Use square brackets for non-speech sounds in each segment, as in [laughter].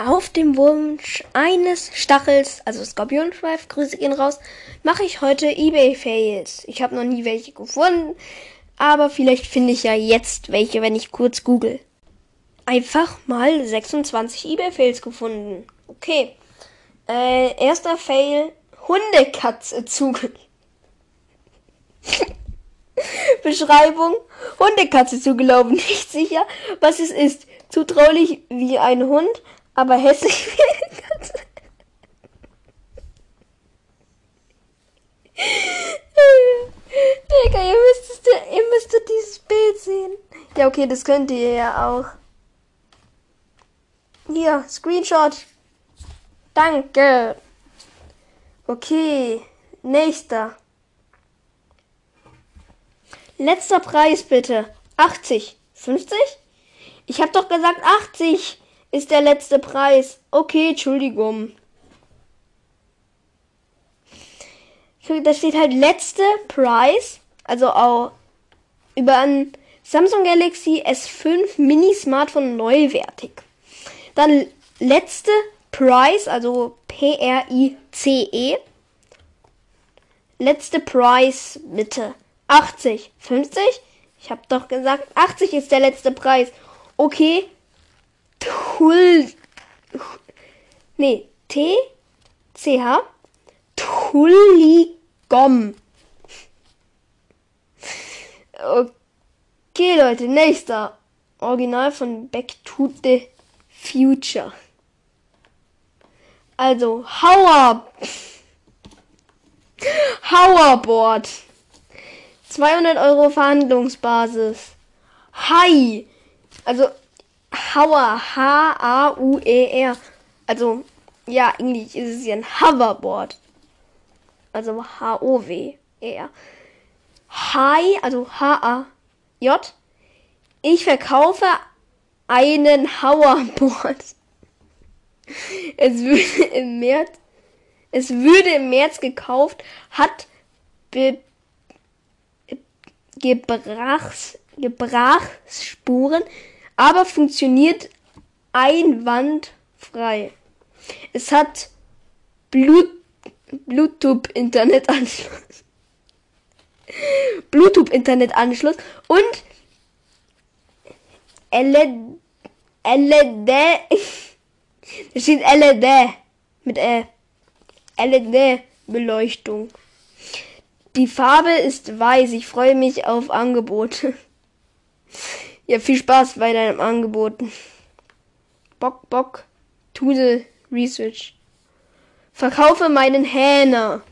Auf dem Wunsch eines Stachels, also Skorpionschweif, Grüße gehen raus, mache ich heute eBay-Fails. Ich habe noch nie welche gefunden, aber vielleicht finde ich ja jetzt welche, wenn ich kurz google. Einfach mal 26 eBay-Fails gefunden. Okay. Äh, erster Fail, Hundekatze zugelaufen. [laughs] Beschreibung, Hundekatze zugelaufen. [laughs] Nicht sicher, was es ist. Zutraulich wie ein Hund, aber hässlich [laughs] Katze. Digga, ihr müsstet, ihr müsstet dieses Bild sehen. Ja, okay, das könnt ihr ja auch. Hier, Screenshot. Danke. Okay, nächster. Letzter Preis bitte. 80. 50? Ich hab doch gesagt 80 ist der letzte Preis. Okay, Entschuldigung. Da steht halt letzte Preis. Also auch über ein Samsung Galaxy S5 Mini Smartphone neuwertig. Dann letzte Price, also P-R-I-C-E. Letzte Price, bitte. 80. 50? Ich habe doch gesagt, 80 ist der letzte Preis. Okay. Tull. Nee, T. C. H. Tulligom. Okay, Leute, nächster. Original von Back to the Future. Also, Hauer. Hauerboard. 200 Euro Verhandlungsbasis. Hi. Also, Hauer. H-A-U-E-R. Also, ja, eigentlich ist es ja ein Hoverboard. Also H-O-W-E-R. Hi, also H-A-J. Ich verkaufe einen Hoverboard. [laughs] Es würde im März, es würde im März gekauft, hat be, Gebrachs, Gebrachsspuren, aber funktioniert einwandfrei. Es hat Blut, Bluetooth-Internetanschluss. [laughs] Bluetooth-Internetanschluss und LED, LED, [laughs] da steht LED mit äh, LED-Beleuchtung. Die Farbe ist weiß. Ich freue mich auf Angebote. [laughs] Ja, viel Spaß bei deinem Angebot. Bock, Bock, Tuse, Research. Verkaufe meinen Hähner.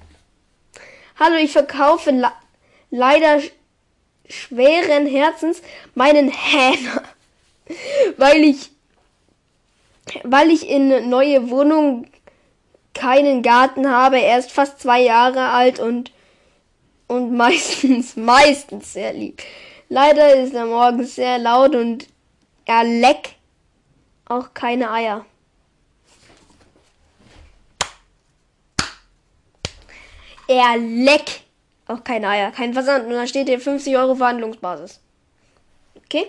Hallo, ich verkaufe le leider schweren Herzens meinen Hähner. [laughs] Weil ich, weil ich in neue Wohnung keinen Garten habe. Er ist fast zwei Jahre alt und, und [laughs] meistens, meistens sehr lieb. Leider ist er morgens sehr laut und er leckt auch keine Eier. Er leckt auch keine Eier, kein Versand. Und da steht hier 50 Euro Verhandlungsbasis. Okay?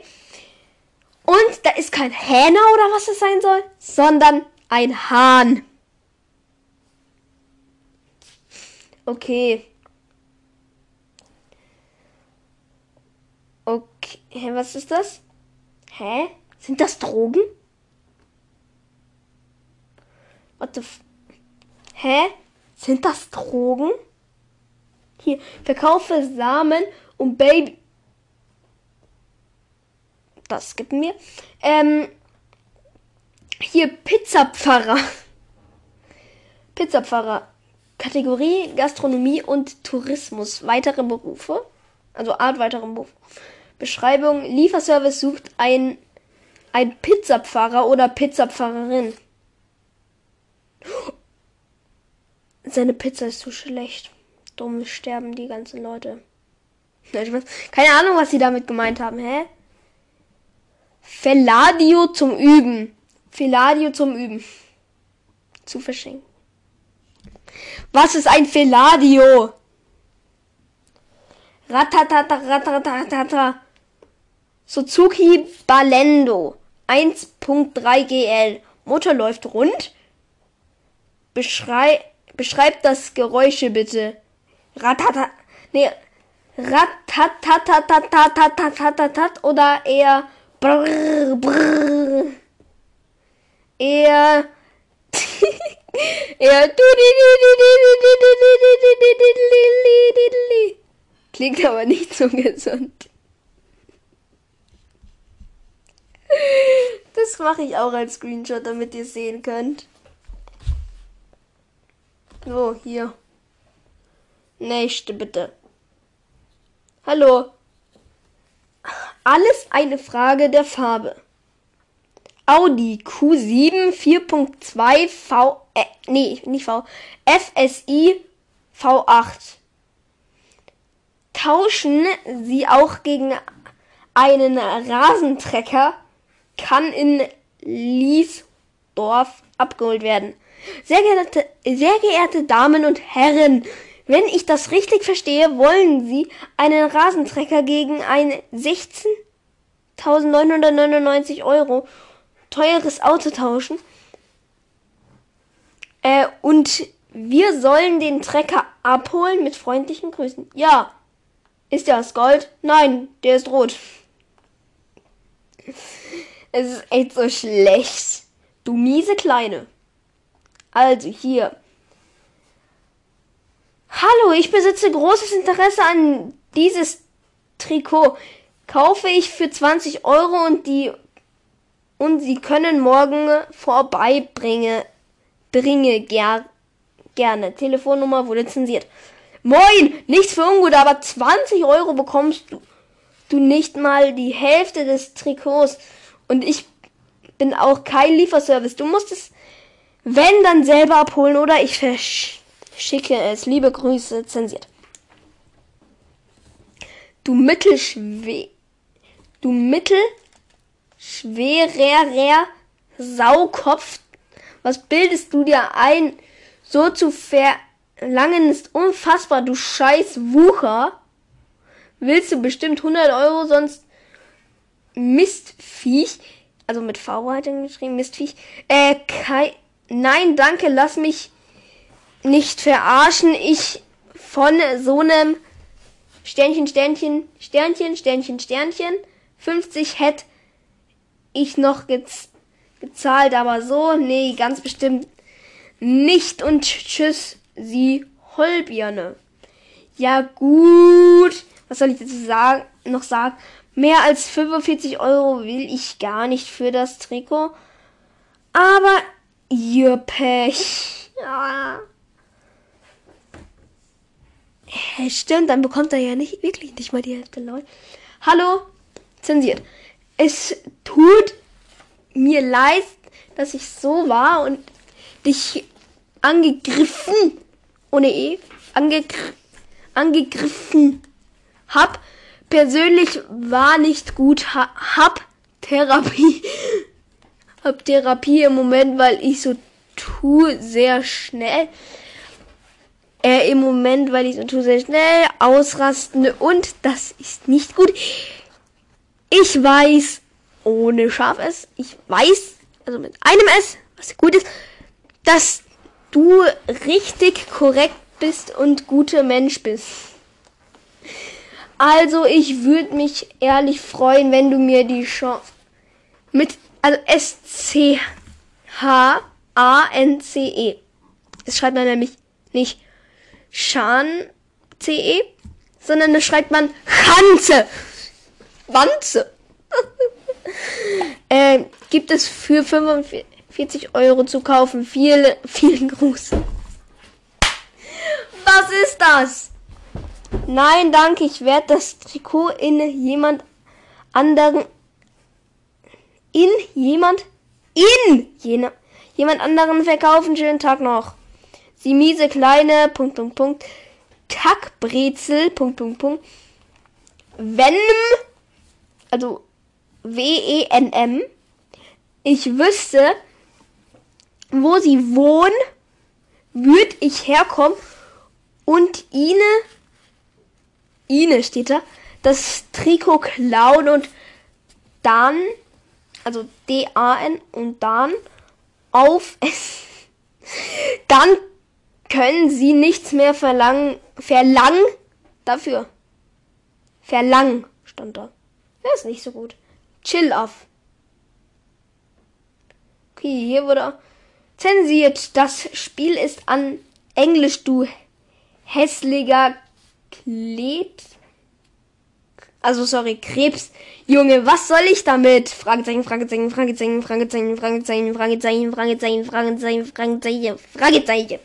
Und da ist kein Hähner oder was es sein soll, sondern ein Hahn. Okay. Okay, Hä, was ist das? Hä? Sind das Drogen? What the f Hä? Sind das Drogen? Hier, verkaufe Samen und Baby. Das gibt mir. Ähm, hier Pizzapfarrer. [laughs] Pizzapfarrer. Kategorie Gastronomie und Tourismus. Weitere Berufe. Also Art weitere Berufe. Beschreibung. Lieferservice sucht ein, ein Pizzapfarrer oder Pizzapfarrerin. Seine Pizza ist zu schlecht. Dumm sterben die ganzen Leute. [laughs] Keine Ahnung, was sie damit gemeint haben, hä? Feladio zum Üben. Feladio zum Üben. Zu verschenken. Was ist ein Feladio? Ratatata, Suzuki Balendo 1.3 GL. Motor läuft rund. Beschrei beschreibt das Geräusche bitte. Ratata. Nee. Ratatatatatatatatatat oder eher brrr, brrr. Eher [laughs] eher klingt aber nicht so gesund. Das mache ich auch als Screenshot, damit ihr sehen könnt. So, hier. Nächste bitte. Hallo. Alles eine Frage der Farbe. Audi Q7 4.2 V äh, nee, nicht V FSI V8. Tauschen Sie auch gegen einen Rasentrecker kann in Liesdorf abgeholt werden. Sehr geehrte, sehr geehrte Damen und Herren, wenn ich das richtig verstehe, wollen Sie einen Rasentrecker gegen ein 16.999 Euro teures Auto tauschen. Äh, und wir sollen den Trecker abholen mit freundlichen Grüßen. Ja. Ist der aus Gold? Nein, der ist rot. Es ist echt so schlecht. Du miese Kleine. Also hier. Hallo, ich besitze großes Interesse an dieses Trikot. Kaufe ich für 20 Euro und die und sie können morgen vorbeibringen. Bringe ger gerne. Telefonnummer wurde zensiert. Moin, nichts für ungut, aber 20 Euro bekommst du, du nicht mal die Hälfte des Trikots. Und ich bin auch kein Lieferservice. Du musst es, wenn, dann selber abholen oder ich verschicke es. Liebe Grüße, zensiert. Du mittelschwer, du mittelschwerer Saukopf. Was bildest du dir ein, so zu verlangen ist unfassbar, du scheiß Wucher. Willst du bestimmt 100 Euro, sonst Mistviech, also mit V hat geschrieben, Mistviech, äh, Kai, nein, danke, lass mich nicht verarschen, ich von so einem Sternchen, Sternchen, Sternchen, Sternchen, Sternchen, 50 hätte ich noch gez gezahlt, aber so, nee, ganz bestimmt nicht und tschüss, sie Holbirne. Ja gut, was soll ich dazu sagen, noch sagen? Mehr als 45 Euro will ich gar nicht für das Trikot. Aber ihr Pech. [laughs] Ja. Hä, stimmt, dann bekommt er ja nicht wirklich nicht mal die Hälfte, Leute. Hallo, zensiert. Es tut mir leid, dass ich so war und dich angegriffen, ohne E, angegr angegriffen hab persönlich war nicht gut. Ha hab Therapie. [laughs] hab Therapie im Moment, weil ich so tue sehr schnell. Äh, im Moment, weil ich so tue sehr schnell ausrasten und das ist nicht gut. Ich weiß, ohne scharf S, ich weiß, also mit einem S, was gut ist, dass du richtig korrekt bist und guter Mensch bist. Also ich würde mich ehrlich freuen, wenn du mir die Chance mit also S C H A N C E. Es schreibt man nämlich nicht Schan C E, sondern das schreibt man Hanze. Wanze. [laughs] äh, gibt es für 45 Euro zu kaufen. Viel, vielen Gruß. Was ist das? Nein, danke, ich werde das Trikot in jemand anderen in jemand in jene, jemand anderen verkaufen. Schönen Tag noch. Sie miese kleine Punkt Punkt Punkt Kackbrezel Punkt Punkt Punkt Venom also W E N M ich wüsste, wo sie wohnen, würde ich herkommen und ihnen Ine steht da, das Trikot klauen und dann, also D-A-N und dann aufessen, [laughs] dann können sie nichts mehr verlangen, verlangen dafür. Verlangen stand da. Das ist nicht so gut. Chill auf. Okay, hier wurde zensiert. Das Spiel ist an Englisch, du hässlicher Klet. Also sorry, Krebs. Junge, was soll ich damit? Fragezeichen, Fragezeichen, Fragezeichen, Fragezeichen, Fragezeichen, Fragezeichen, Fragezeichen, Fragezeichen, Fragezeichen, Fragezeichen.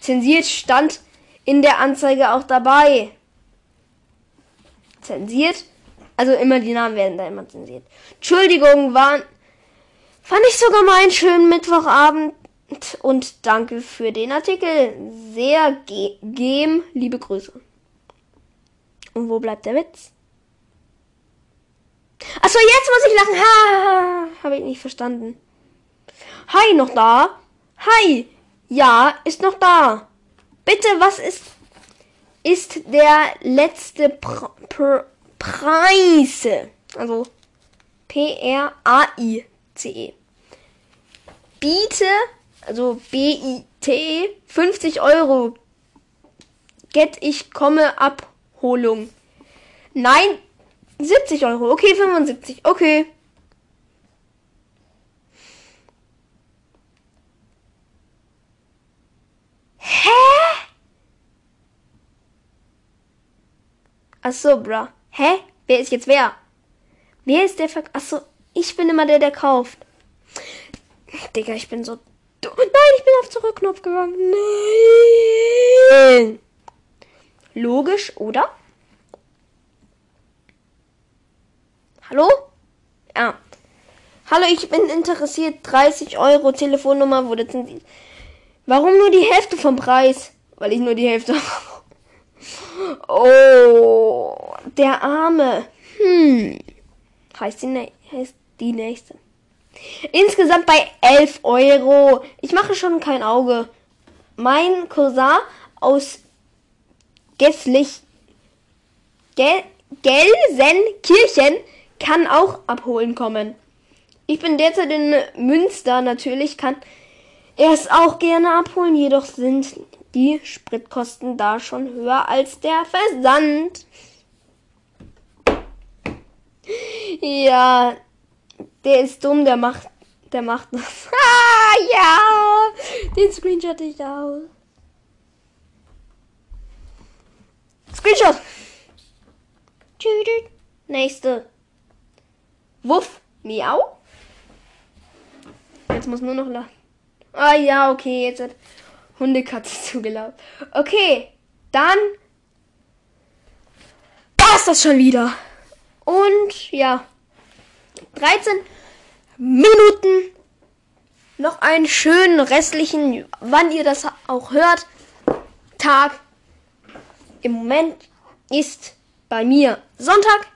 Zensiert stand in der Anzeige auch dabei. Zensiert? Also immer die Namen werden da immer zensiert. Entschuldigung, waren fand ich sogar mal einen schönen Mittwochabend und danke für den Artikel. Sehr ge gem, liebe Grüße. Und wo bleibt der Witz? Achso, jetzt muss ich lachen. Ha, habe ich nicht verstanden. Hi, noch da? Hi. Ja, ist noch da. Bitte, was ist ist der letzte Pr Pr Preis? Also P R A I C E. Biete, also B I T 50 Euro. Get ich komme Abholung. Nein, 70 Euro. Okay, 75. Okay. Hä? Achso, bra. Hä? Wer ist jetzt wer? Wer ist der Ver... Achso, ich bin immer der, der kauft. Digga, ich bin so... Nein, ich bin auf Zurückknopf gegangen. Nein. Logisch, oder? Hallo? Ja. Hallo, ich bin interessiert. 30 Euro Telefonnummer wurde zensiert. Warum nur die Hälfte vom Preis? Weil ich nur die Hälfte. [laughs] oh, der Arme. Hm. Heißt die, heißt die nächste. Insgesamt bei 11 Euro. Ich mache schon kein Auge. Mein Cousin aus Gesslich, Gel Gelsenkirchen kann auch abholen kommen. Ich bin derzeit in Münster, natürlich kann er es auch gerne abholen, jedoch sind die Spritkosten da schon höher als der Versand. Ja, der ist dumm, der macht, der macht das. [laughs] Ah, ja, den Screenshot ich auch. Screenshot. Nächste. Wuff. Miau. Jetzt muss nur noch lachen. Ah ja, okay, jetzt hat Hundekatze [laughs] zugelaufen. Okay, dann war das schon wieder. Und ja, 13 Minuten. Noch einen schönen restlichen, wann ihr das auch hört, Tag. Im Moment ist bei mir Sonntag.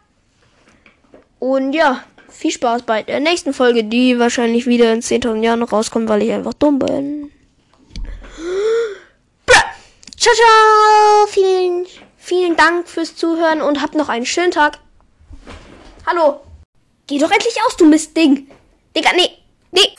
Und ja, viel Spaß bei der nächsten Folge, die wahrscheinlich wieder in 10.000 Jahren rauskommt, weil ich einfach dumm bin. Ciao, ciao. Vielen, vielen Dank fürs Zuhören und habt noch einen schönen Tag. Hallo. Geh doch endlich aus, du Mistding. Digga, nee. Nee.